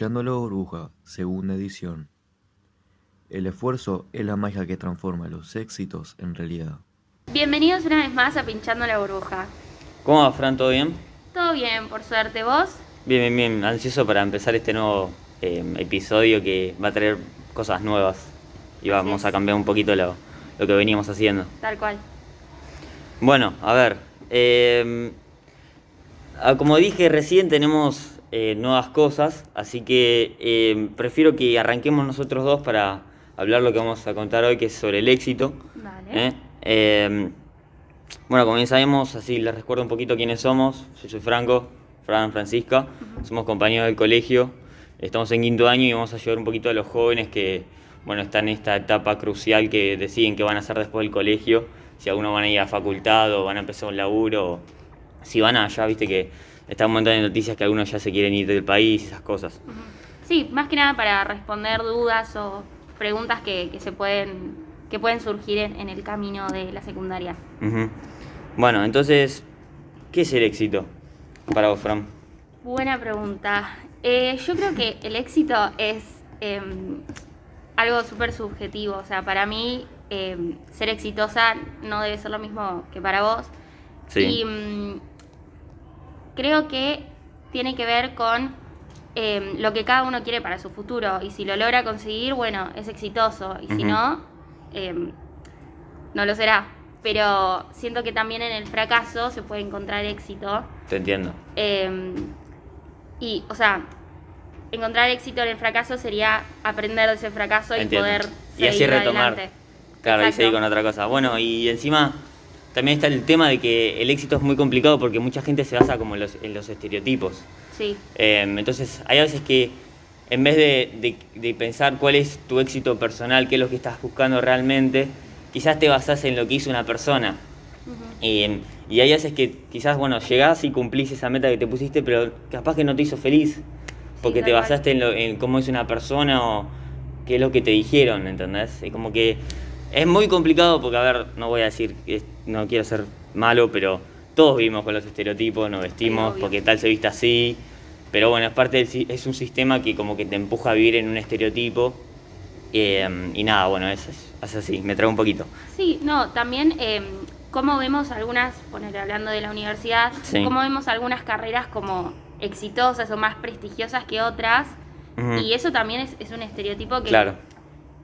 Pinchando la burbuja, segunda edición. El esfuerzo es la magia que transforma los éxitos en realidad. Bienvenidos una vez más a Pinchando la burbuja. ¿Cómo va, Fran? ¿Todo bien? Todo bien, por suerte. ¿Vos? Bien, bien, bien. Ansioso para empezar este nuevo eh, episodio que va a traer cosas nuevas y vamos es. a cambiar un poquito lo, lo que veníamos haciendo. Tal cual. Bueno, a ver. eh, ah, como dije recién, tenemos eh, nuevas cosas, así que eh, prefiero que arranquemos nosotros dos para hablar lo que vamos a contar hoy, que es sobre el éxito. Vale. ¿eh? Eh, bueno, como bien sabemos, así les recuerdo un poquito quiénes somos. Yo soy Franco, Fran Francisca, somos compañeros del colegio, estamos en quinto año y vamos a ayudar un poquito a los jóvenes que bueno, están en esta etapa crucial que deciden qué van a hacer después del colegio, si algunos van a ir a facultad o van a empezar un laburo, o si van allá, viste que está un montón de noticias que algunos ya se quieren ir del país, esas cosas. Sí, más que nada para responder dudas o preguntas que, que se pueden que pueden surgir en, en el camino de la secundaria. Bueno, entonces, ¿qué es el éxito para vos, Fran? Buena pregunta. Eh, yo creo que el éxito es em, algo súper subjetivo. O sea, para mí em, ser exitosa no debe ser lo mismo que para vos. Sí. Y mm, creo que tiene que ver con em, lo que cada uno quiere para su futuro. Y si lo logra conseguir, bueno, es exitoso. Y si no, em, no lo será. Pero siento que también en el fracaso se puede encontrar éxito. Te entiendo. Eh, y, o sea, encontrar éxito en el fracaso sería aprender de ese fracaso y poder Y así retomar. adelante. Claro, y seguir con otra cosa. Bueno, y encima también está el tema de que el éxito es muy complicado porque mucha gente se basa como en los, en los estereotipos. Sí, Eh, entonces, hay a veces que en vez de, de- de pensar cuál es tu éxito personal, qué es lo que estás buscando realmente, quizás te basás en lo que hizo una persona. Eh, y hay veces que quizás, bueno, llegás y cumplís esa meta que te pusiste, pero capaz que no te hizo feliz. Porque tal te basaste en, lo- en cómo es una persona o qué es lo que te dijeron, ¿entendés? Es como que es muy complicado porque, a ver, no voy a decir, que no quiero ser malo, pero todos vivimos con los estereotipos, nos vestimos porque tal se viste así. Pero bueno, es parte del, es un sistema que como que te empuja a vivir en un estereotipo. Eh, y nada, bueno, es, es así, me trae un poquito. Sí, no, también eh, cómo vemos algunas, poner hablando de la universidad, Sí. cómo vemos algunas carreras como exitosas o más prestigiosas que otras. Y eso también es, es un estereotipo que, Claro.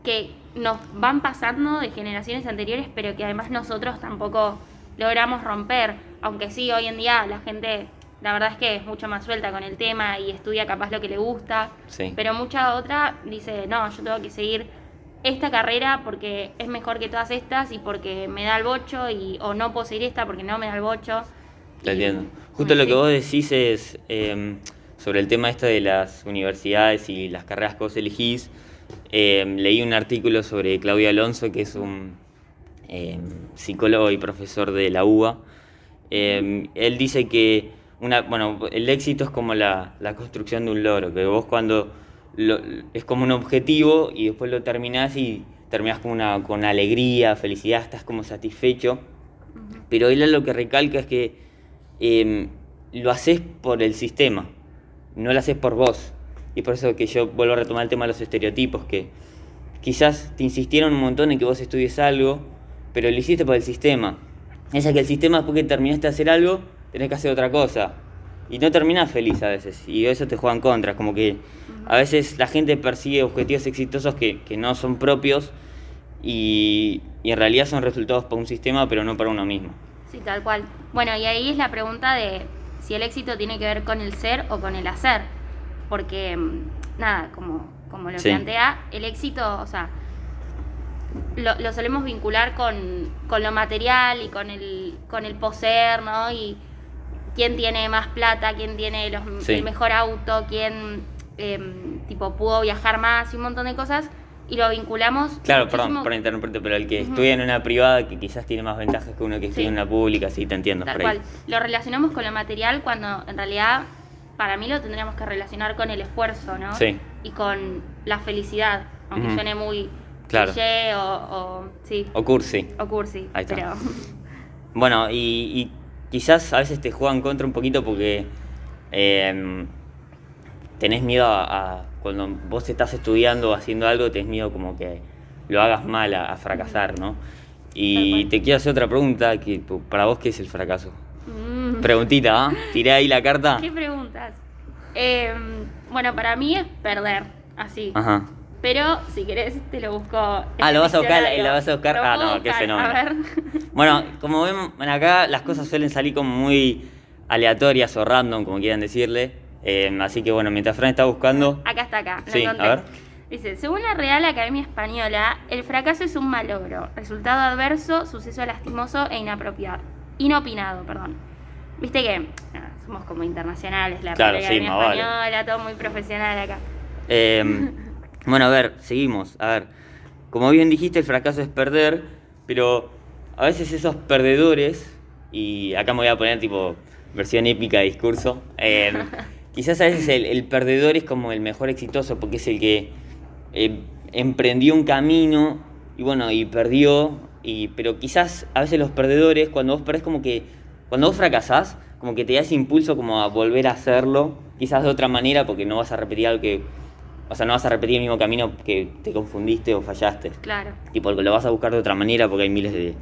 Que nos van pasando de generaciones anteriores, pero que además nosotros tampoco logramos romper. Aunque sí, hoy en día la gente, la verdad es que es mucho más suelta con el tema y estudia capaz lo que le gusta. Sí. Pero mucha otra dice, no, yo tengo que seguir esta carrera porque es mejor que todas estas y porque me da el bocho y o no puedo seguir esta porque no me da el bocho. Te entiendo. Justo lo que vos decís es eh, sobre el tema este de las universidades y las carreras que vos elegís. Eh, leí un artículo sobre Claudio Alonso, que es un eh, psicólogo y profesor de la UBA. Eh, él dice que una, bueno, el éxito es como la, la construcción de un logro, que vos cuando lo- es como un objetivo y después lo terminás y terminás con una con alegría, felicidad, estás como satisfecho. Pero él lo que recalca es que lo haces por el sistema, no lo haces por vos. Y por eso que yo vuelvo a retomar el tema de los estereotipos, que quizás te insistieron un montón en que vos estudies algo, pero lo hiciste por el sistema. Esa que el sistema después que terminaste de hacer algo, tenés que hacer otra cosa. Y no terminás feliz a veces, y eso te juega en contra. Como que a veces la gente persigue objetivos exitosos que, que no son propios y, y en realidad son resultados para un sistema, pero no para uno mismo. Sí, tal cual. Bueno, y ahí es la pregunta de si el éxito tiene que ver con el ser o con el hacer. Porque, mm, nada, como, como lo Sí. plantea, el éxito, o sea, lo, lo solemos vincular con, con lo material y con el, con el poseer, ¿no? Y quién tiene más plata, quién tiene los, Sí. el mejor auto, quién, em, tipo, pudo viajar más y un montón de cosas. Y lo vinculamos. Claro, perdón por interrumpirte, pero el que Ujú. estudia en una privada que quizás tiene más ventajas que uno que estudia Sí. en una pública, sí, te entiendo. Tal por ahí. cual. Lo relacionamos con lo material cuando en realidad para mí lo tendríamos que relacionar con el esfuerzo, ¿no? Sí. Y con la felicidad, aunque suene muy Claro. cliché o, o- sí, O cursi. o cursi, Ahí está. pero Bueno, y, y quizás a veces te juegan contra un poquito porque eh, tenés miedo a, cuando vos estás estudiando o haciendo algo, tenés miedo como que lo hagas mal, a, a fracasar, ¿no? Y te quiero hacer otra pregunta, que para vos, ¿qué es el fracaso? Preguntita, ¿ah? Tiré ahí la carta. ¿Qué preguntas? Em, bueno, para mí es perder, así. Ajá. Pero si querés te lo busco. Ah, lo vas a buscar, lo vas a buscar. Ah, no, qué buscar, fenómeno. A ver. Bueno, como ven acá, las cosas suelen salir como muy aleatorias o random, como quieran decirle. Eh, así que bueno, mientras Fran está buscando, Acá está, acá. lo Sí, encontré. a ver. Dice, según la Real Academia Española, el fracaso es un malogro, resultado adverso, suceso lastimoso e inapropiado. Inopinado, perdón. Viste que somos como internacionales, la Claro, sí, Academia más vale. Española, todo muy profesional acá. Eh, bueno, a ver, seguimos. A ver, como bien dijiste, el fracaso es perder, pero a veces esos perdedores, y acá me voy a poner tipo versión épica de discurso, eh, quizás a veces el, el perdedor es como el mejor exitoso porque es el que eh, emprendió un camino y bueno, y perdió, y, pero quizás a veces los perdedores, cuando vos perdés como que, cuando vos fracasás, como que te da ese impulso como a volver a hacerlo, quizás de otra manera porque no vas a repetir algo que, o sea, no vas a repetir el mismo camino que te confundiste o fallaste. Claro. Tipo, lo vas a buscar de otra manera porque hay miles de,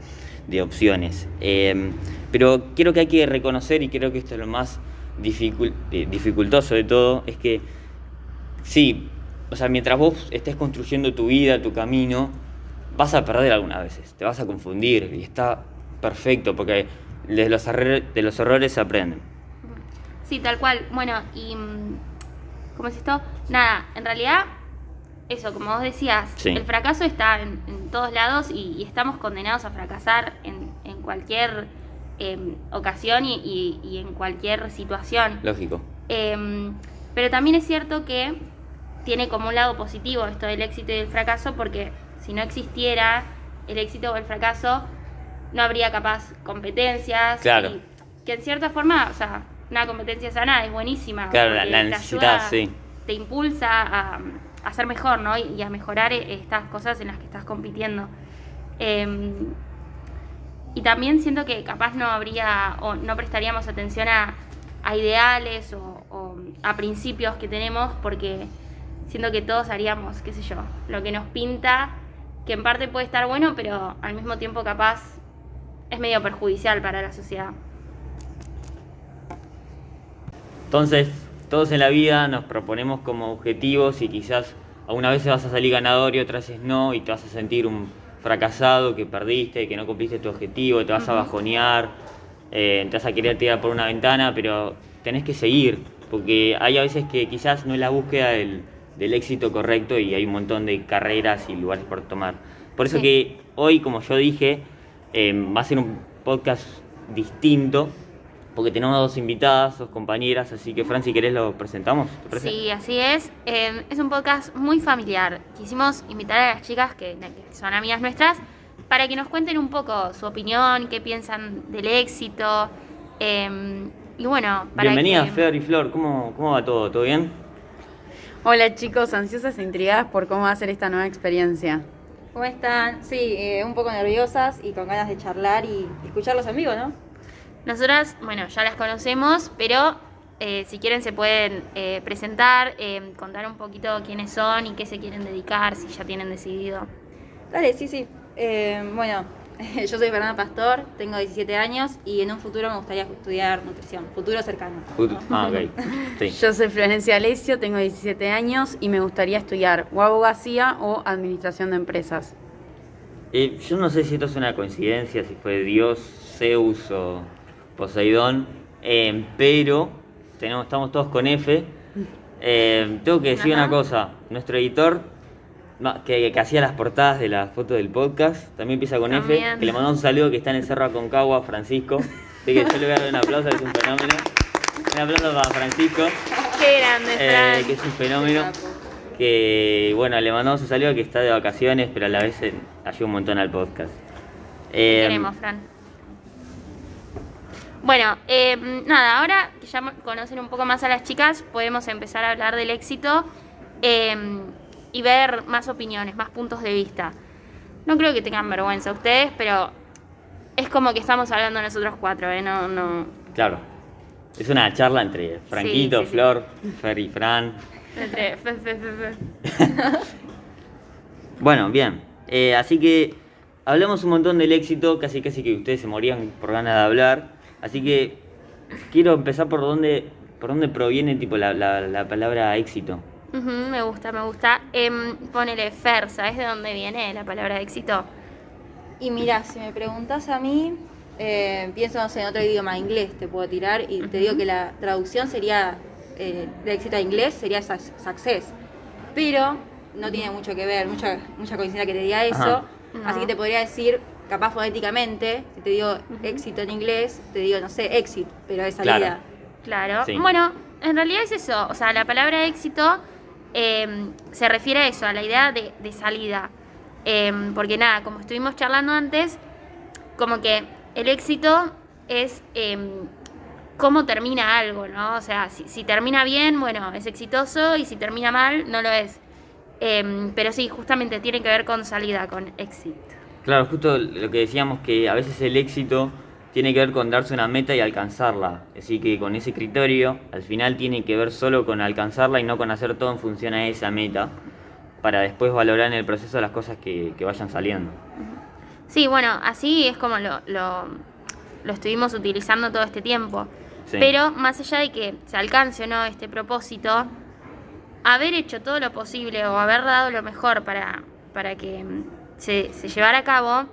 de opciones. Eh, pero creo que hay que reconocer, y creo que esto es lo más dificul- eh, dificultoso de todo, es que sí, o sea, mientras vos estés construyendo tu vida, tu camino, vas a perder algunas veces, te vas a confundir y está perfecto porque de los, de los errores se aprenden. Sí, tal cual. Bueno, y. mm, ¿Cómo es esto? Nada, en realidad, eso, como vos decías, Sí. el fracaso está en, en todos lados y, y estamos condenados a fracasar en, en cualquier em, ocasión y, y- y en cualquier situación. Lógico. Em, pero también es cierto que tiene como un lado positivo esto del éxito y del fracaso, porque si no existiera el éxito o el fracaso, no habría capaz competencias. Claro. y que en cierta forma, o sea, una competencia sana es buenísima. Claro, la- la necesitas, sí. Te impulsa a, a ser mejor, ¿no? Y, y a mejorar eh, estas cosas en las que estás compitiendo. Em, y también siento que capaz no habría o no prestaríamos atención a, a ideales o, o a principios que tenemos porque siento que todos haríamos, qué sé yo, lo que nos pinta, que en parte puede estar bueno, pero al mismo tiempo capaz es medio perjudicial para la sociedad. Entonces, todos en la vida nos proponemos como objetivos y quizás algunas veces vas a salir ganador y otras veces no, y te vas a sentir un fracasado, que perdiste, que no cumpliste tu objetivo, te vas a bajonear, eh, te vas a querer tirar por una ventana, pero tenés que seguir, porque hay a veces que quizás no es la búsqueda del, del éxito correcto y hay un montón de carreras y lugares por tomar. Por eso Sí. que hoy, como yo dije, eh, va a ser un podcast distinto, porque tenemos dos invitadas, dos compañeras, así que Fran, si querés lo presentamos. Sí, así es. Eh, es un podcast muy familiar. Quisimos invitar a las chicas que, que son amigas nuestras para que nos cuenten un poco su opinión, qué piensan del éxito. eh, y bueno, para Bienvenidas, que... Fer y Flor, ¿cómo, ¿cómo va todo? ¿Todo bien? Hola chicos, ansiosas e intrigadas por cómo va a ser esta nueva experiencia. ¿Cómo están? Sí, eh, un poco nerviosas y con ganas de charlar y escucharlos en vivo, ¿no? Nosotras, bueno, ya las conocemos, pero eh, si quieren se pueden eh, presentar, eh, contar un poquito quiénes son y qué se quieren dedicar, si ya tienen decidido. Dale, sí, sí. Eh, bueno, yo soy Fernanda Pastor, tengo 17 años y en un futuro me gustaría estudiar nutrición, futuro cercano. Ah, ok. Sí. Yo soy Florencia Alessio, tengo 17 años y me gustaría estudiar o abogacía o administración de empresas. Eh, yo no sé si esto es una coincidencia, si fue Dios, Zeus o Poseidón, eh, pero tenemos, estamos todos con F. Eh, tengo que decir Ajá. una cosa, nuestro editor que, que hacía las portadas de las fotos del podcast, también empieza con F, que le mandamos un saludo que está en el Cerro Aconcagua, Francisco. Así que yo le voy a dar un aplauso, que es un fenómeno. Un aplauso para Francisco, Qué grande, eh, Fran. que es un fenómeno. Que bueno, le mandamos un saludo que está de vacaciones, pero a la vez eh, ayuda un montón al podcast. Eh, queremos, Fran. Bueno, eh, nada, ahora que ya conocen un poco más a las chicas, podemos empezar a hablar del éxito y ver más opiniones, más puntos de vista. No creo que tengan vergüenza ustedes, pero es como que estamos hablando nosotros cuatro, ¿eh? No, no. Claro. Es una charla entre Franquito, sí, sí. Flor, Fer y Fran. Entre fe, fe, fe, fe. Bueno, bien. Eh, así que hablamos un montón del éxito, casi casi que ustedes se morían por ganas de hablar. Así que quiero empezar por dónde, por dónde proviene tipo la, la- la palabra éxito. Ujú, me gusta, me gusta. Em, ponele Fer, ¿sabes de dónde viene la palabra éxito? Y mira, si me preguntas a mí, eh, pienso no sé, en otro idioma, inglés te puedo tirar y te digo que la traducción sería eh, de éxito a inglés sería suc- success. Pero no tiene mucho que ver, mucha, mucha coincidencia que te diga eso. Ajá. No. Así que te podría decir, capaz fonéticamente, si te digo éxito en inglés, te digo, no sé, exit, pero de salida. Claro. Claro. Sí. Bueno, en realidad es eso. O sea, la palabra éxito em, se refiere a eso, a la idea de, salida. Em, porque nada, como estuvimos charlando antes, como que el éxito es em, cómo termina algo, ¿no? O sea, si, si termina bien, bueno, es exitoso y si termina mal, no lo es. Pero sí, justamente tiene que ver con salida, con exit. Claro, justo lo que decíamos que a veces el éxito tiene que ver con darse una meta y alcanzarla. Así que con ese criterio, al final tiene que ver solo con alcanzarla y no con hacer todo en función a esa meta, para después valorar en el proceso las cosas que, que vayan saliendo. Sí, bueno, así es como lo, lo, lo estuvimos utilizando todo este tiempo. Sí. Pero más allá de que se alcance o no este propósito, haber hecho todo lo posible o haber dado lo mejor para, para que mm, se, se llevara a cabo,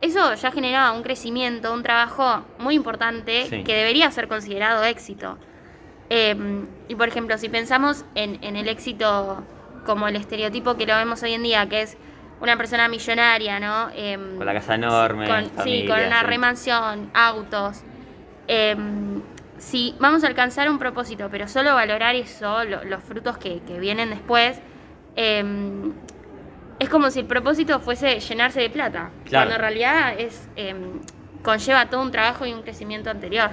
eso ya generaba un crecimiento, un trabajo muy importante Sí. que debería ser considerado éxito. Eh, y por ejemplo, si pensamos en, en el éxito como el estereotipo que lo vemos hoy en día, que es una persona millonaria, ¿no? Em, Con la casa enorme, con- sí, con una sí. remansión, autos. Em, si vamos a alcanzar un propósito, pero solo valorar eso, lo- los frutos que, que vienen después, em, es como si el propósito fuese llenarse de plata, Claro. cuando en realidad es em, conlleva todo un trabajo y un crecimiento anterior.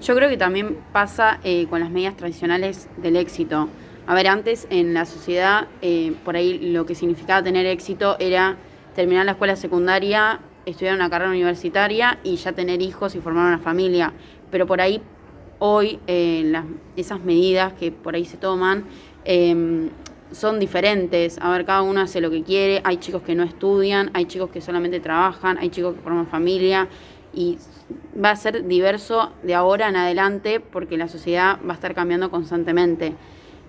Yo creo que también pasa eh, con las medidas tradicionales del éxito. A ver, antes en la sociedad, eh, por ahí lo que significaba tener éxito era terminar la escuela secundaria, estudiar una carrera universitaria y ya tener hijos y formar una familia. Pero por ahí, hoy, eh, las- esas medidas que por ahí se toman eh, son diferentes. A ver, cada uno hace lo que quiere. Hay chicos que no estudian, hay chicos que solamente trabajan, hay chicos que forman familia y va a ser diverso de ahora en adelante porque la sociedad va a estar cambiando constantemente.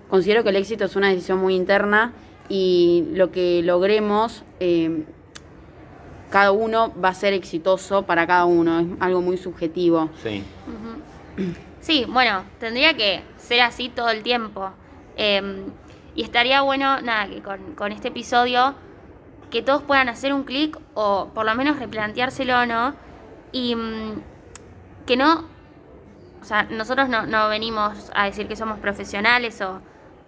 Considero que el éxito es una decisión muy interna y lo que logremos, eh, cada uno va a ser exitoso para cada uno, es algo muy subjetivo. Sí. Sí, bueno, tendría que ser así todo el tiempo. Eh, y estaría bueno, nada, que con, con este episodio, que todos puedan hacer un clic o por lo menos replanteárselo, ¿no? Y mm, que no, o sea, nosotros no, no venimos a decir que somos profesionales o,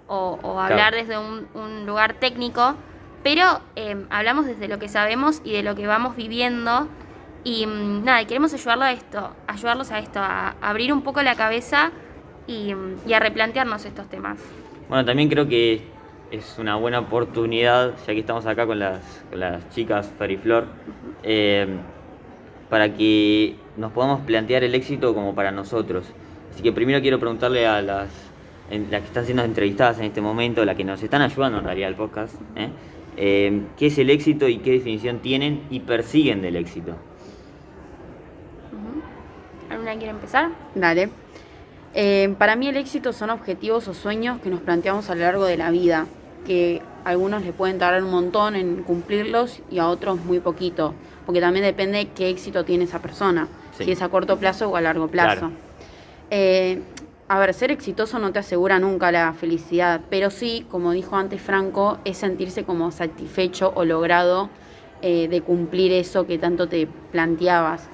o, o hablar Claro. desde un, un lugar técnico, pero eh, hablamos desde lo que sabemos y de lo que vamos viviendo. Y mm, nada, queremos ayudarlo a esto, ayudarlos a esto, a abrir un poco la cabeza y, mm, y a replantearnos estos temas. Bueno, también creo que es una buena oportunidad, ya que estamos acá con las, con las chicas Fer y Flor, eh, para que nos podamos plantear el éxito como para nosotros. Así que primero quiero preguntarle a las, en- las que están siendo entrevistadas en este momento, las que nos están ayudando en realidad al podcast, ¿eh? Eh, ¿qué es el éxito y qué definición tienen y persiguen del éxito? ¿Alguna quiere empezar? Dale. Eh, para mí el éxito son objetivos o sueños que nos planteamos a lo largo de la vida, que a algunos le pueden tardar un montón en cumplirlos y a otros muy poquito, porque también depende qué éxito tiene esa persona, Sí. si es a corto plazo o a largo plazo. Claro. Eh, a ver, ser exitoso no te asegura nunca la felicidad, pero sí, como dijo antes Franco, es sentirse como satisfecho o logrado eh, de cumplir eso que tanto te planteabas.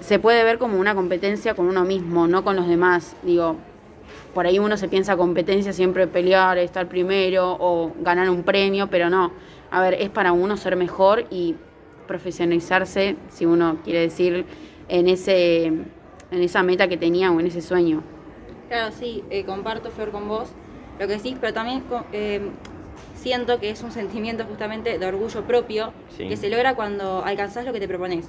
Se puede ver como una competencia con uno mismo, no con los demás. Digo, por ahí uno se piensa competencia siempre pelear, estar primero o ganar un premio, pero no. A ver, es para uno ser mejor y profesionalizarse, si uno quiere decir, en ese en esa meta que tenía o en ese sueño. Claro, sí, eh, comparto, Flor, con vos lo que decís, pero también co- eh, siento que es un sentimiento justamente de orgullo propio Sí. que se logra cuando alcanzás lo que te propones.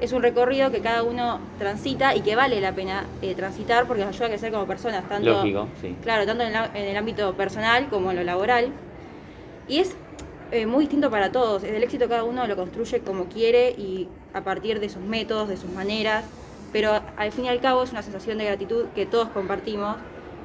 Es un recorrido que cada uno transita y que vale la pena eh, transitar porque nos ayuda a crecer como personas, tanto, Lógico, sí. claro, tanto en, la- en el ámbito personal como en lo laboral. Y es eh, muy distinto para todos. El éxito cada uno lo construye como quiere y a partir de sus métodos, de sus maneras. Pero al fin y al cabo es una sensación de gratitud que todos compartimos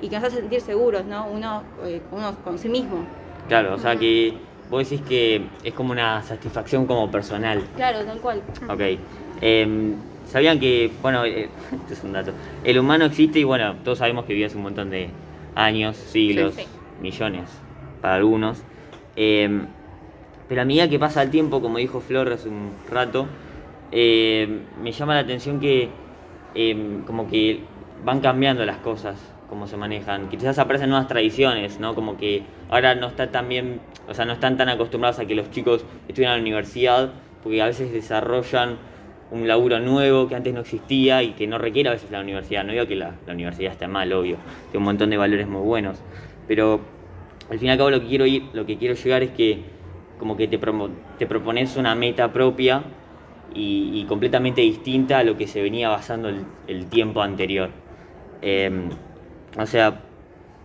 y que nos hace sentir seguros, ¿no? Uno, eh, uno con sí mismo. Claro, o sea que vos decís que es como una satisfacción como personal. Claro, tal cual. Ok. Em, Sabían que, bueno, eh, este es un dato. El humano existe y bueno, todos sabemos que vive hace un montón de años, siglos, Sí, sí. millones para algunos. Em, pero a medida que pasa el tiempo, como dijo Flor hace un rato, em, me llama la atención que como que van cambiando las cosas, cómo se manejan. Quizás aparecen nuevas tradiciones, ¿no? Como que ahora no está tan bien, o sea, no están tan acostumbrados a que los chicos estudien en la universidad, porque a veces desarrollan un laburo nuevo que antes no existía y que no requiere a veces la universidad. No digo que la, la universidad esté mal, obvio, tiene un montón de valores muy buenos, pero al fin y al cabo lo que quiero ir, lo que quiero llegar es que como que te, propones una meta propia y, completamente distinta a lo que se venía basando el, el tiempo anterior. Em, o sea,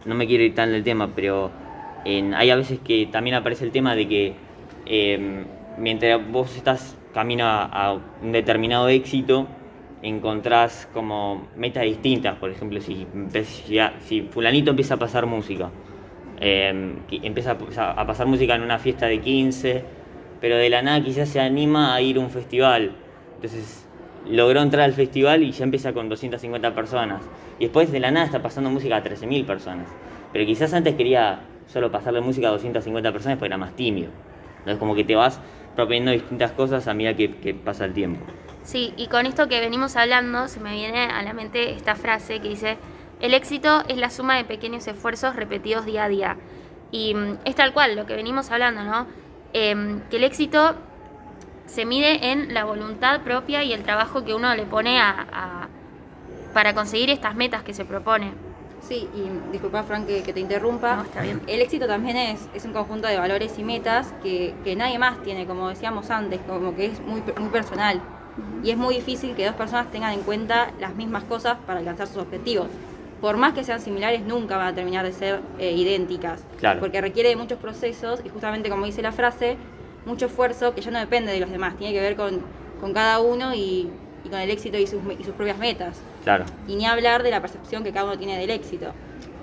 no me quiero ir tan del tema, pero en- hay a veces que también aparece el tema de que em, mientras vos estás camino a, a un determinado éxito, encontrás como metas distintas. Por ejemplo, si, si fulanito empieza a pasar música, que empieza a pasar música en una fiesta de 15, pero de la nada quizás se anima a ir a un festival. Entonces logró entrar al festival y ya empieza con 250 personas. Y después de la nada está pasando música a 13.000 personas. Pero quizás antes quería solo pasarle música a 250 personas porque era más tímido. Entonces como que te vas proponiendo distintas cosas a medida que, pasa el tiempo. Sí, y con esto que venimos hablando, se me viene a la mente esta frase que dice, el éxito es la suma de pequeños esfuerzos repetidos día a día. Y mm, es tal cual lo que venimos hablando, ¿no? Em, que el éxito se mide en la voluntad propia y el trabajo que uno le pone a- para conseguir estas metas que se propone. Sí, y disculpa, Frank, que, que te interrumpa. No, está bien. El éxito también es, es un conjunto de valores y metas que, que nadie más tiene, como decíamos antes, como que es muy, muy personal. Y es muy difícil que dos personas tengan en cuenta las mismas cosas para alcanzar sus objetivos. Por más que sean similares, nunca van a terminar de ser eh, idénticas. Claro. Porque requiere de muchos procesos y justamente como dice la frase, mucho esfuerzo que ya no depende de los demás, tiene que ver con, con cada uno y, y con el éxito y sus, y sus propias metas. Claro, Y ni hablar de la percepción que cada uno tiene del éxito.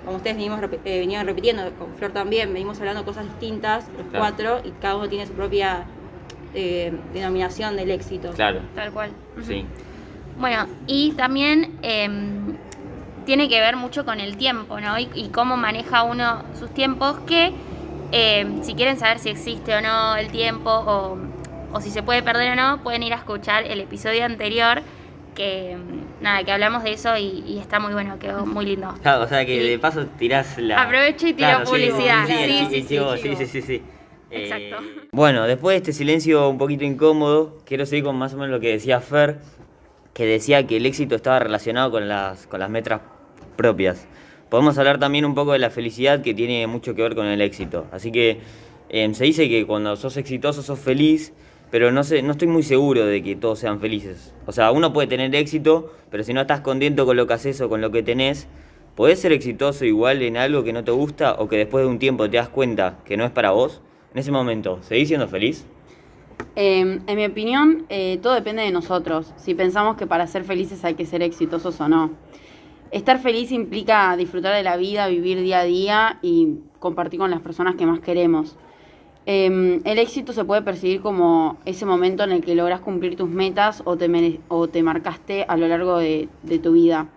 Como ustedes venimos, eh, venían repitiendo, con Flor también, venimos hablando cosas distintas, los Claro. cuatro, y cada uno tiene su propia eh, denominación del éxito. claro, Tal cual. Sí. Bueno, y también em, tiene que ver mucho con el tiempo, ¿no? Y, y cómo maneja uno sus tiempos, que em, si quieren saber si existe o no el tiempo o, o si se puede perder o no, pueden ir a escuchar el episodio anterior, que em, nada, que hablamos de eso y, y está muy bueno, quedó muy lindo. Claro, o sea que Y- de paso tirás la. Aprovecho y tiro Claro, publicidad. Sí, Sí, sí. Exacto. Eh, bueno, después de este silencio un poquito incómodo, quiero seguir con más o menos lo que decía Fer, que decía que el éxito estaba relacionado con las, con las metas propias. Podemos hablar también un poco de la felicidad que tiene mucho que ver con el éxito. Así que eh, se dice que cuando sos exitoso sos feliz, pero no, sé, no estoy muy seguro de que todos sean felices. O sea, uno puede tener éxito, pero si no estás contento con lo que haces o con lo que tenés, podés ser exitoso igual en algo que no te gusta o que después de un tiempo te das cuenta que no es para vos. En ese momento, ¿seguís siendo feliz? Eh, en mi opinión, eh, todo depende de nosotros, si pensamos que para ser felices hay que ser exitosos o no. Estar feliz implica disfrutar de la vida, vivir día a día y compartir con las personas que más queremos. Eh, el éxito se puede percibir como ese momento en el que logras cumplir tus metas o te, o te marcaste a lo largo de, de tu vida.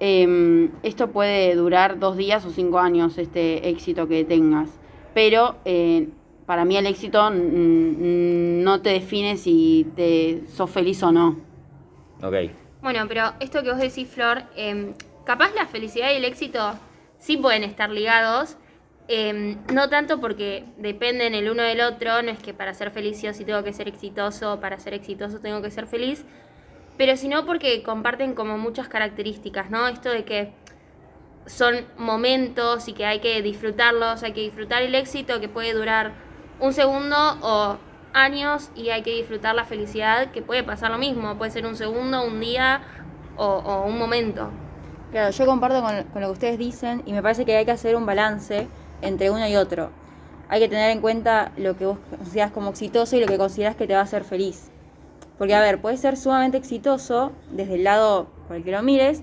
Eh, esto puede durar dos días o cinco años, este éxito que tengas. Pero eh, para mí el éxito no te define si te sos feliz o no. Ok. Bueno, pero esto que vos decís, Flor, em, capaz la felicidad y el éxito sí pueden estar ligados, em, no tanto porque dependen el uno del otro, no es que para ser feliz yo sí tengo que ser exitoso, para ser exitoso tengo que ser feliz, pero sino porque comparten como muchas características, ¿no? Esto de que son momentos y que hay que disfrutarlos, hay que disfrutar el éxito que puede durar un segundo o años y hay que disfrutar la felicidad, que puede pasar lo mismo, puede ser un segundo, un día o, o un momento. Claro, yo comparto con, con lo que ustedes dicen y me parece que hay que hacer un balance entre uno y otro. Hay que tener en cuenta lo que vos consideras como exitoso y lo que consideras que te va a hacer feliz. Porque, a ver, puedes ser sumamente exitoso desde el lado por el que lo mires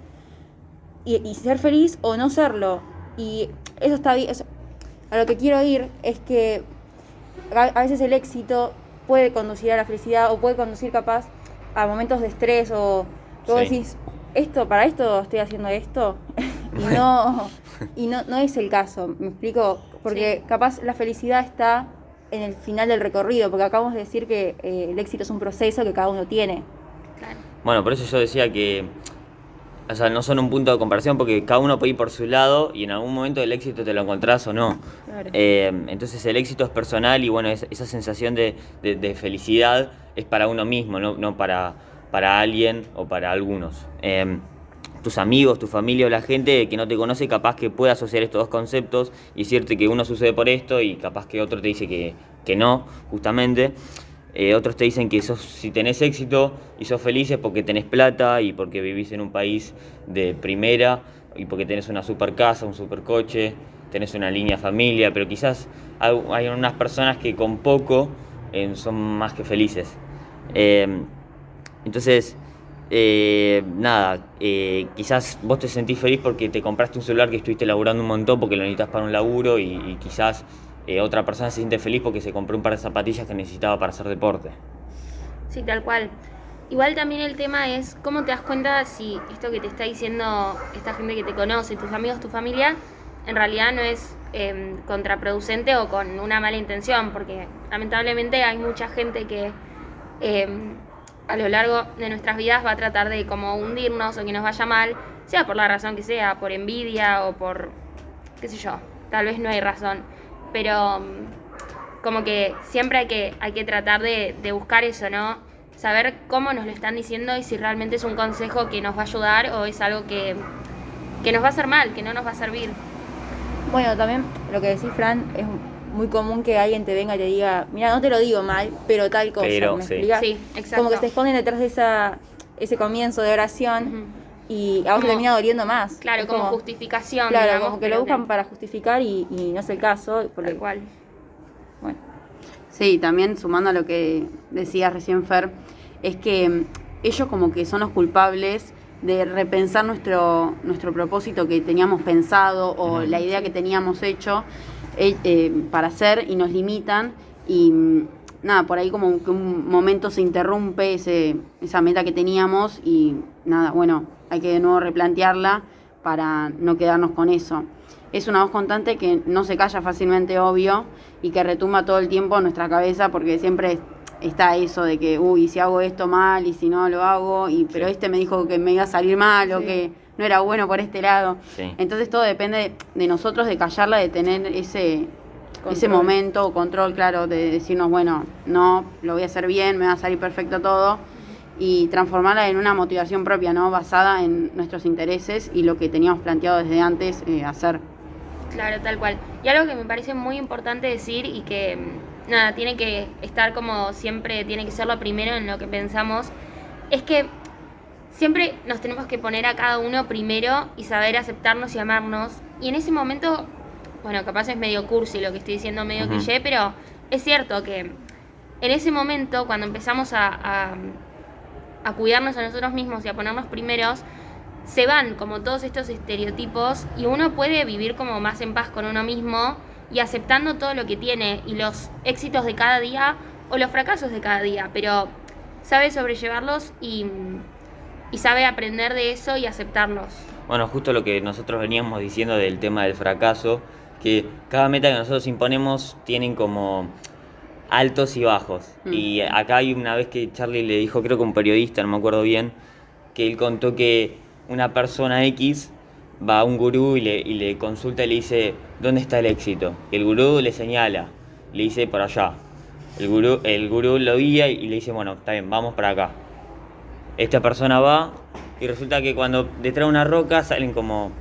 y, y ser feliz o no serlo. Y eso está bien. eso- a lo que quiero ir es que a, a veces el éxito puede conducir a la felicidad o puede conducir capaz a momentos de estrés o luego Sí. decís, esto, para esto estoy haciendo esto. y no, y no, no es el caso, me explico, porque Sí. capaz la felicidad está en el final del recorrido, porque acabamos de decir que eh, el éxito es un proceso que cada uno tiene. Claro. Bueno, por eso yo decía que, o sea, no son un punto de comparación porque cada uno puede ir por su lado y en algún momento el éxito te lo encontrás o no. Claro. Eh, entonces el éxito es personal y bueno, es- esa sensación de, de- de felicidad es para uno mismo, no, no para, para alguien o para algunos. Eh, tus amigos, tu familia o la gente que no te conoce capaz que puede asociar estos dos conceptos y decirte que uno sucede por esto y capaz que otro te dice que, que no, justamente. Eh, otros te dicen que sos, si tenés éxito y sos feliz es porque tenés plata y porque vivís en un país de primera y porque tenés una super casa, un super coche, tenés una línea familia, pero quizás hay, hay unas personas que con poco eh, son más que felices. Eh, entonces, eh, nada, eh, quizás vos te sentís feliz porque te compraste un celular que estuviste laburando un montón porque lo necesitas para un laburo y, quizás eh, otra persona se siente feliz porque se compró un par de zapatillas que necesitaba para hacer deporte. Sí, tal cual. Igual también el tema es cómo te das cuenta si esto que te está diciendo esta gente que te conoce, tus amigos, tu familia, en realidad no es eh, contraproducente o con una mala intención, porque lamentablemente hay mucha gente que eh, a lo largo de nuestras vidas va a tratar de como hundirnos o que nos vaya mal, sea por la razón que sea, por envidia o por, qué sé yo, tal vez no hay razón, pero mm, como que siempre hay que, hay que tratar de, buscar eso, ¿no? Saber cómo nos lo están diciendo y si realmente es un consejo que nos va a ayudar o es algo que, que nos va a hacer mal, que no nos va a servir. Bueno, también lo que decís, Fran, es muy común que alguien te venga y te diga, mira, no te lo digo mal, pero tal cosa. Pero, ¿me sí. Sí, exacto. Como que se esconden detrás de esa, ese comienzo de oración y a vos Como- termina doliendo más. Claro, como, justificación. Claro, digamos, como que lo buscan para justificar y, y no es el caso. Porque, Tal cual. Bueno, Sí, también sumando a lo que decía recién Fer, es que mm, ellos como que son los culpables de repensar nuestro, nuestro propósito que teníamos pensado o la idea que teníamos hecho eh, eh, para hacer y nos limitan y mm, nada, por ahí como que un momento se interrumpe ese, esa meta que teníamos y nada, bueno, hay que de nuevo replantearla para no quedarnos con eso. Es una voz constante que no se calla fácilmente, obvio, y que retumba todo el tiempo en nuestra cabeza porque siempre está eso de que, uy, si hago esto mal y si no lo hago, y pero Sí. este me dijo que me iba a salir mal o Sí. que no era bueno por este lado. Sí. Entonces todo depende de, de nosotros, de callarla, de tener ese, ese momento o control, claro, de decirnos, bueno, no, lo voy a hacer bien, me va a salir perfecto todo, y transformarla en una motivación propia, ¿no? Basada en nuestros intereses y lo que teníamos planteado desde antes eh, hacer. Claro, tal cual. Y algo que me parece muy importante decir y que, mm, nada, tiene que estar como siempre, tiene que ser lo primero en lo que pensamos, es que siempre nos tenemos que poner a cada uno primero y saber aceptarnos y amarnos. Y en ese momento, bueno, capaz es medio cursi lo que estoy diciendo, medio Ujú. cliché, pero es cierto que en ese momento, cuando empezamos a, a, a cuidarnos a nosotros mismos y a ponernos primeros, se van como todos estos estereotipos y uno puede vivir como más en paz con uno mismo y aceptando todo lo que tiene y los éxitos de cada día o los fracasos de cada día, pero sabe sobrellevarlos y, y sabe aprender de eso y aceptarlos. Bueno, justo lo que nosotros veníamos diciendo del tema del fracaso, que cada meta que nosotros imponemos tienen como altos y bajos. Mm. Y acá hay una vez que Charlie le dijo, creo que un periodista, no me acuerdo bien, que él contó que una persona X va a un gurú y le, y le consulta y le dice, ¿dónde está el éxito? Y el gurú le señala, le dice, por allá. El gurú, el gurú lo guía y le dice, bueno, está bien, vamos para acá. Esta persona va y resulta que cuando detrás de una roca salen como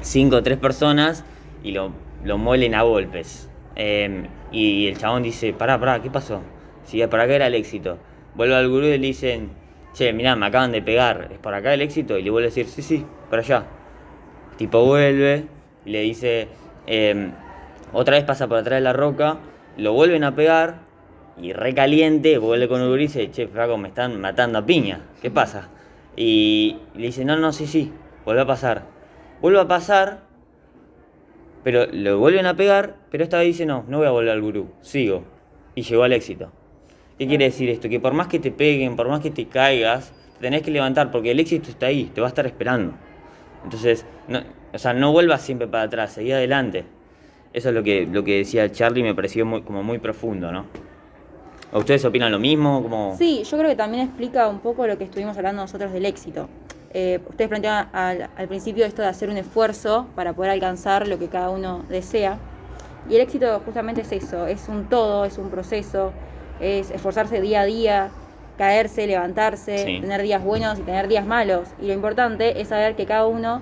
cinco o tres personas y lo, lo muelen a golpes. Eh, y el chabón dice, pará, pará, ¿qué pasó? si por acá era el éxito. Vuelve al gurú y le dicen, che, mirá, me acaban de pegar, ¿es por acá el éxito? Y le vuelve a decir, sí, sí, por allá. tipo vuelve y le dice, em, otra vez pasa por atrás de la roca, lo vuelven a pegar y recaliente, vuelve con gurú y dice, che, fraco, me están matando a piña, ¿qué pasa? Y le dice, no, no, sí, sí, vuelve a pasar. Vuelve a pasar, pero lo vuelven a pegar, pero esta vez dice, no, no voy a volver al gurú, sigo. Y llegó al éxito. ¿Qué quiere decir esto? Que por más que te peguen, por más que te caigas, te tenés que levantar porque el éxito está ahí, te va a estar esperando. Entonces, no, o sea, no vuelvas siempre para atrás, seguí adelante. Eso es lo que, lo que decía Charlie, me pareció muy, como muy profundo, ¿no? ¿Ustedes opinan lo mismo? Como... Sí, yo creo que también explica un poco lo que estuvimos hablando nosotros del éxito. Eh, ustedes planteaban al, al, principio esto de hacer un esfuerzo para poder alcanzar lo que cada uno desea. Y el éxito justamente es eso, es un todo, es un proceso, es esforzarse día a día, caerse, levantarse, tener días buenos y tener días malos. Y lo importante es saber que cada uno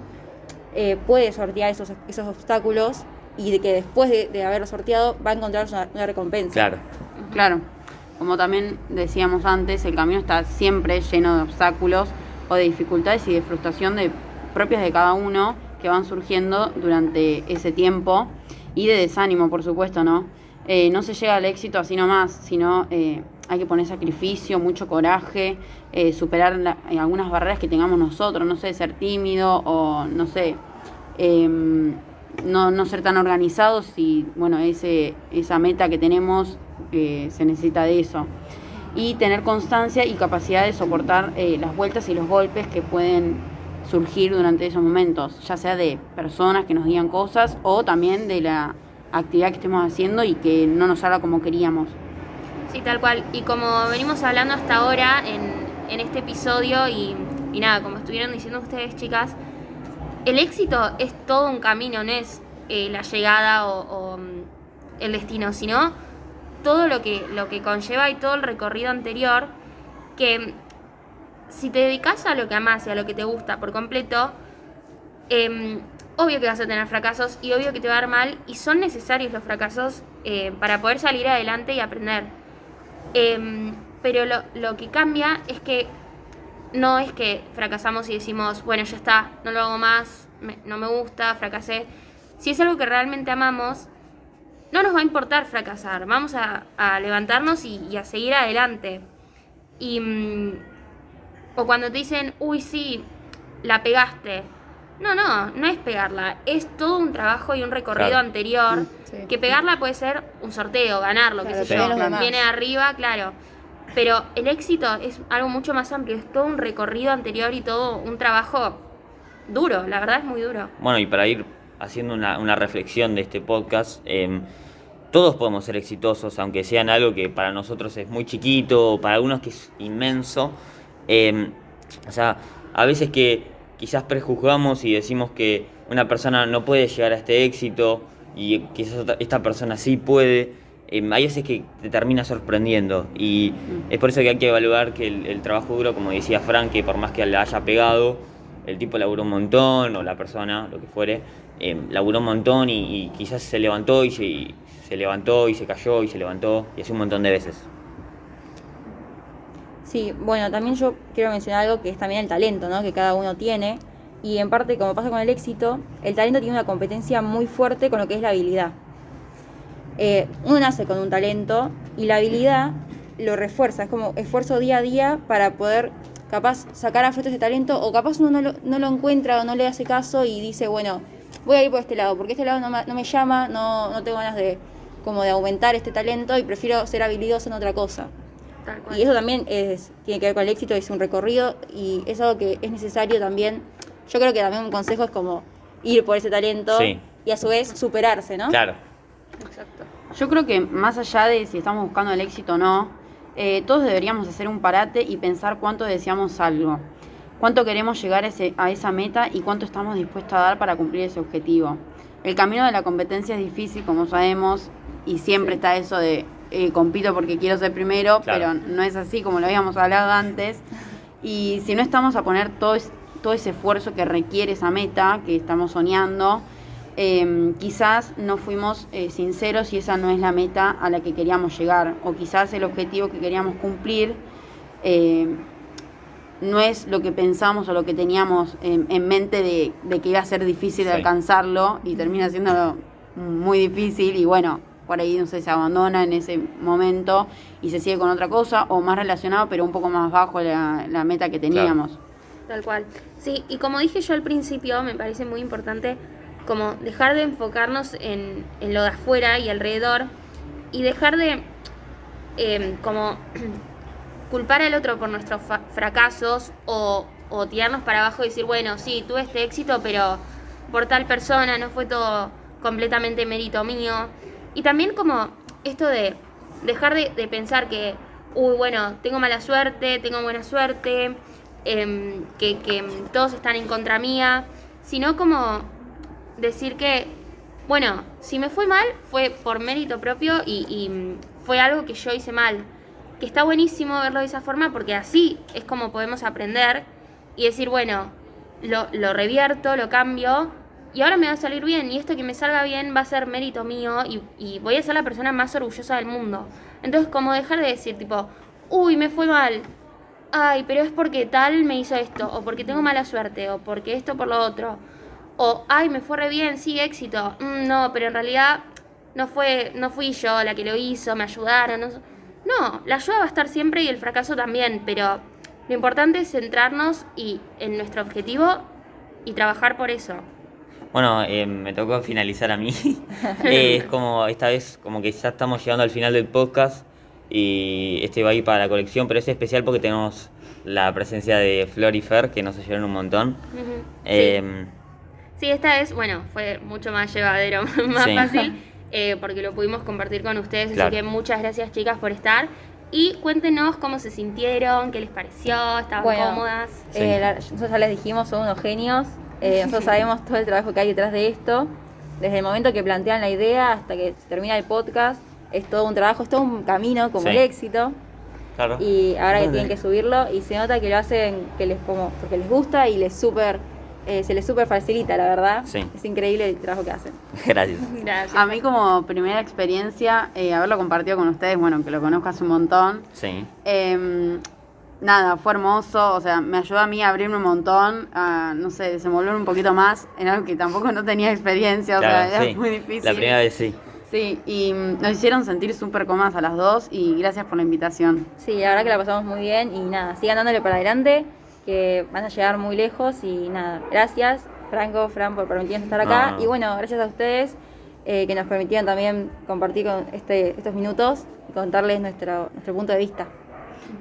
eh, puede sortear esos, esos obstáculos y de que después de, de haberlo sorteado va a encontrar una, una recompensa. Claro. Claro. Como también decíamos antes, el camino está siempre lleno de obstáculos o de dificultades y de frustración de, propias de cada uno que van surgiendo durante ese tiempo y de desánimo, por supuesto, ¿no? Eh, no se llega al éxito así nomás, sino eh, hay que poner sacrificio, mucho coraje, eh, superar algunas barreras que tengamos nosotros, no sé, ser tímido o no sé, em, no, no, ser tan organizados y bueno, ese, esa meta que tenemos se necesita de eso. Y tener constancia y capacidad de soportar las vueltas y los golpes que pueden surgir durante esos momentos, ya sea de personas que nos digan cosas o también de la actividad que estemos haciendo y que no nos salga como queríamos. Sí, tal cual. Y como venimos hablando hasta ahora en, en este episodio y, y, nada, como estuvieron diciendo ustedes chicas, el éxito es todo un camino, no es eh, la llegada o, mm, el destino, sino todo lo que, lo que conlleva y todo el recorrido anterior que si te dedicas a lo que amas y a lo que te gusta por completo, eh, obvio que vas a tener fracasos y obvio que te va a dar mal y son necesarios los fracasos eh, para poder salir adelante y aprender. Eh, pero lo, lo, que cambia es que no es que fracasamos y decimos, bueno, ya está, no lo hago más, me, no me gusta, fracasé. Si es algo que realmente amamos, no nos va a importar fracasar, vamos a, a levantarnos y, y, a seguir adelante. Y, mm, o cuando te dicen, uy, sí, la pegaste, no, no, no es pegarla, es todo un trabajo y un recorrido claro. anterior. Sí. Que pegarla puede ser un sorteo, ganarlo, claro, qué sé yo, viene arriba, claro. Pero el éxito es algo mucho más amplio, es todo un recorrido anterior y todo un trabajo duro, la verdad es muy duro. Bueno, y para ir haciendo una, reflexión de este podcast, eh, todos podemos ser exitosos, aunque sean algo que para nosotros es muy chiquito, o para algunos que es inmenso. Eh, o sea, a veces que quizás prejuzgamos y decimos que una persona no puede llegar a este éxito y quizás esta persona sí puede, eh, hay veces que te termina sorprendiendo y es por eso que hay que evaluar que el, el, trabajo duro, como decía Frank, que por más que le haya pegado, el tipo laburó un montón o la persona, lo que fuere, eh, laburó un montón y, y, quizás se levantó y se, y se levantó y se cayó y se levantó y así un montón de veces. Sí, bueno, también yo quiero mencionar algo que es también el talento, ¿no? Que cada uno tiene. Y en parte, como pasa con el éxito, el talento tiene una competencia muy fuerte con lo que es la habilidad. Eh, uno nace con un talento y la habilidad lo refuerza, es como esfuerzo día a día para poder capaz sacar a flote ese talento o capaz uno no lo, no lo, encuentra o no le hace caso y dice, bueno, voy a ir por este lado, porque este lado no me, no me llama, no, no tengo ganas de como de aumentar este talento y prefiero ser habilidoso en otra cosa. Y eso también es, tiene que ver con el éxito, es un recorrido y es algo que es necesario también. Yo creo que también un consejo es como ir por ese talento sí. y a su vez superarse, ¿no? Claro. Exacto. Yo creo que más allá de si estamos buscando el éxito o no, eh, todos deberíamos hacer un parate y pensar cuánto deseamos algo, cuánto queremos llegar a, ese, a esa meta y cuánto estamos dispuestos a dar para cumplir ese objetivo. El camino de la competencia es difícil, como sabemos, y siempre sí. está eso de eh, compito porque quiero ser primero, claro. pero no es así como lo habíamos hablado antes. Y si no estamos a poner todo, es, todo ese esfuerzo que requiere esa meta que estamos soñando, eh, quizás no fuimos eh, sinceros y esa no es la meta a la que queríamos llegar, o quizás el objetivo que queríamos cumplir eh, no es lo que pensamos o lo que teníamos en, en mente de, de que iba a ser difícil de alcanzarlo y termina siendo muy difícil y bueno, por ahí no sé, se abandona en ese momento y se sigue con otra cosa o más relacionado pero un poco más bajo la, la meta que teníamos. Tal cual. Sí, y como dije yo al principio, me parece muy importante como dejar de enfocarnos en, en lo de afuera y alrededor y dejar de em, como culpar al otro por nuestros fracasos o, tirarnos para abajo y decir, bueno, sí, tuve este éxito, pero por tal persona, no fue todo completamente mérito mío. Y también como esto de dejar de, de pensar que, uy, bueno, tengo mala suerte, tengo buena suerte, em, que, que todos están en contra mía, sino como decir que, bueno, si me fue mal, fue por mérito propio y, mm, fue algo que yo hice mal. Que está buenísimo verlo de esa forma porque así es como podemos aprender y decir, bueno, lo, lo revierto, lo cambio y ahora me va a salir bien y esto que me salga bien va a ser mérito mío y, y voy a ser la persona más orgullosa del mundo. Entonces, como dejar de decir, tipo, uy, me fue mal, ay, pero es porque tal me hizo esto, o porque tengo mala suerte, o porque esto por lo otro, o ay, me fue re bien, sí, éxito, Mm, no, pero en realidad no fue, no fui yo la que lo hizo, me ayudaron, no, no, la ayuda va a estar siempre y el fracaso también, pero lo importante es centrarnos y en nuestro objetivo y trabajar por eso. Bueno, eh, me tocó finalizar a mí. Eh, es como esta vez, como que ya estamos llegando al final del podcast y este va a ir para la colección, pero es especial porque tenemos la presencia de Flor y Fer que nos ayudaron un montón. Ujú. Eh, Sí, esta vez, bueno, fue mucho más llevadero, más Sí. fácil, eh, porque lo pudimos compartir con ustedes. Claro. Así que muchas gracias, chicas, por estar. Y cuéntenos cómo se sintieron, qué les pareció, estaban Bueno. cómodas. Sí. Eh, la- nosotros ya les dijimos, son unos genios. Eh, nosotros sabemos todo el trabajo que hay detrás de esto. Desde el momento que plantean la idea hasta que se termina el podcast, es todo un trabajo, es todo un camino como Sí. el éxito. claro. Y ahora que tienen que subirlo y se nota que lo hacen que les como porque les gusta y les super eh, se les super facilita, la verdad. Sí. Es increíble el trabajo que hacen. Gracias. Gracias. A mí como primera experiencia, eh, haberlo compartido con ustedes, bueno, que lo conozco hace un montón, Sí. eh, nada, fue hermoso, o sea, me ayudó a mí a abrirme un montón, a, no sé, desenvolver un poquito más en algo que tampoco no tenía experiencia, o Claro, sea, era sí. muy difícil. La primera vez sí. Sí, y nos hicieron sentir súper cómodas a las dos y gracias por la invitación. Sí, la verdad que la pasamos muy bien y nada, sigan dándole para adelante, que van a llegar muy lejos y nada, gracias Franco, Fran por permitirnos estar acá No, y bueno, gracias a ustedes eh, que nos permitieron también compartir con este, estos minutos y contarles nuestro, nuestro punto de vista.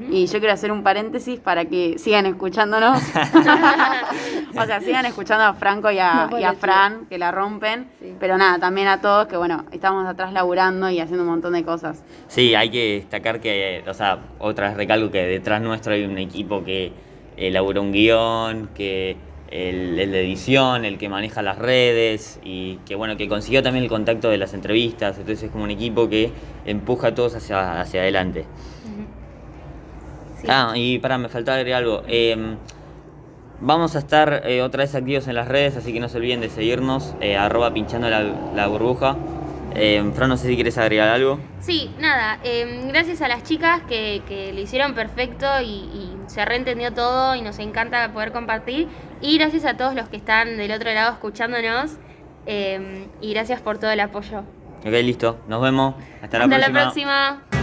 Y yo quiero hacer un paréntesis para que sigan escuchándonos. o sea, sigan escuchando a Franco y a, No puedo y a decir. Fran, que la rompen. Sí. Pero nada, también a todos, que bueno, estamos atrás laburando y haciendo un montón de cosas. Sí, hay que destacar que, o sea, otra vez recalco que detrás nuestro hay un equipo que elabora un guion, que el, el de edición, el que maneja las redes y que bueno, que consiguió también el contacto de las entrevistas, entonces es como un equipo que empuja a todos hacia, hacia adelante. Sí. Ah, y para, me faltaba agregar algo. Eh, vamos a estar eh, otra vez activos en las redes, así que no se olviden de seguirnos, eh, arroba pinchando la, la burbuja. Eh, Fran, no sé si quieres agregar algo. Sí, nada, eh, gracias a las chicas que, que lo hicieron perfecto y, y se reentendió todo y nos encanta poder compartir. Y gracias a todos los que están del otro lado escuchándonos eh, y gracias por todo el apoyo. Ok, listo. Nos vemos. Hasta la Hasta próxima. la próxima.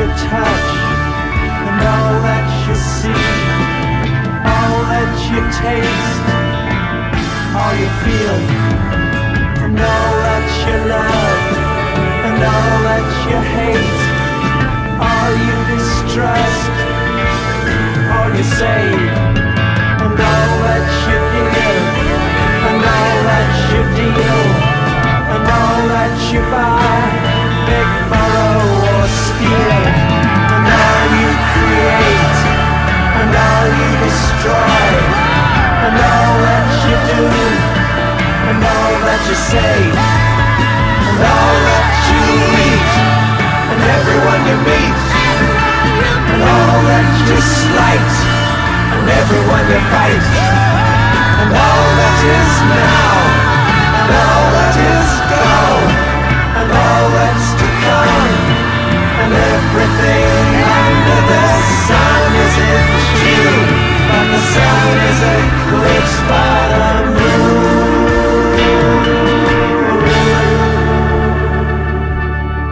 You touch and all that you see, all that you taste, all you feel, and all that you love and all that you hate, all you distrust, all you save, and all that you give, and all that you deal, and all that you buy, big borrow or steal, and all you create, and all you destroy, and all that you do, and all that you say, and all that you and everyone you meet, and all that you slight, and everyone you fight, and all that is now, and all that is gone. Mine is a quick spot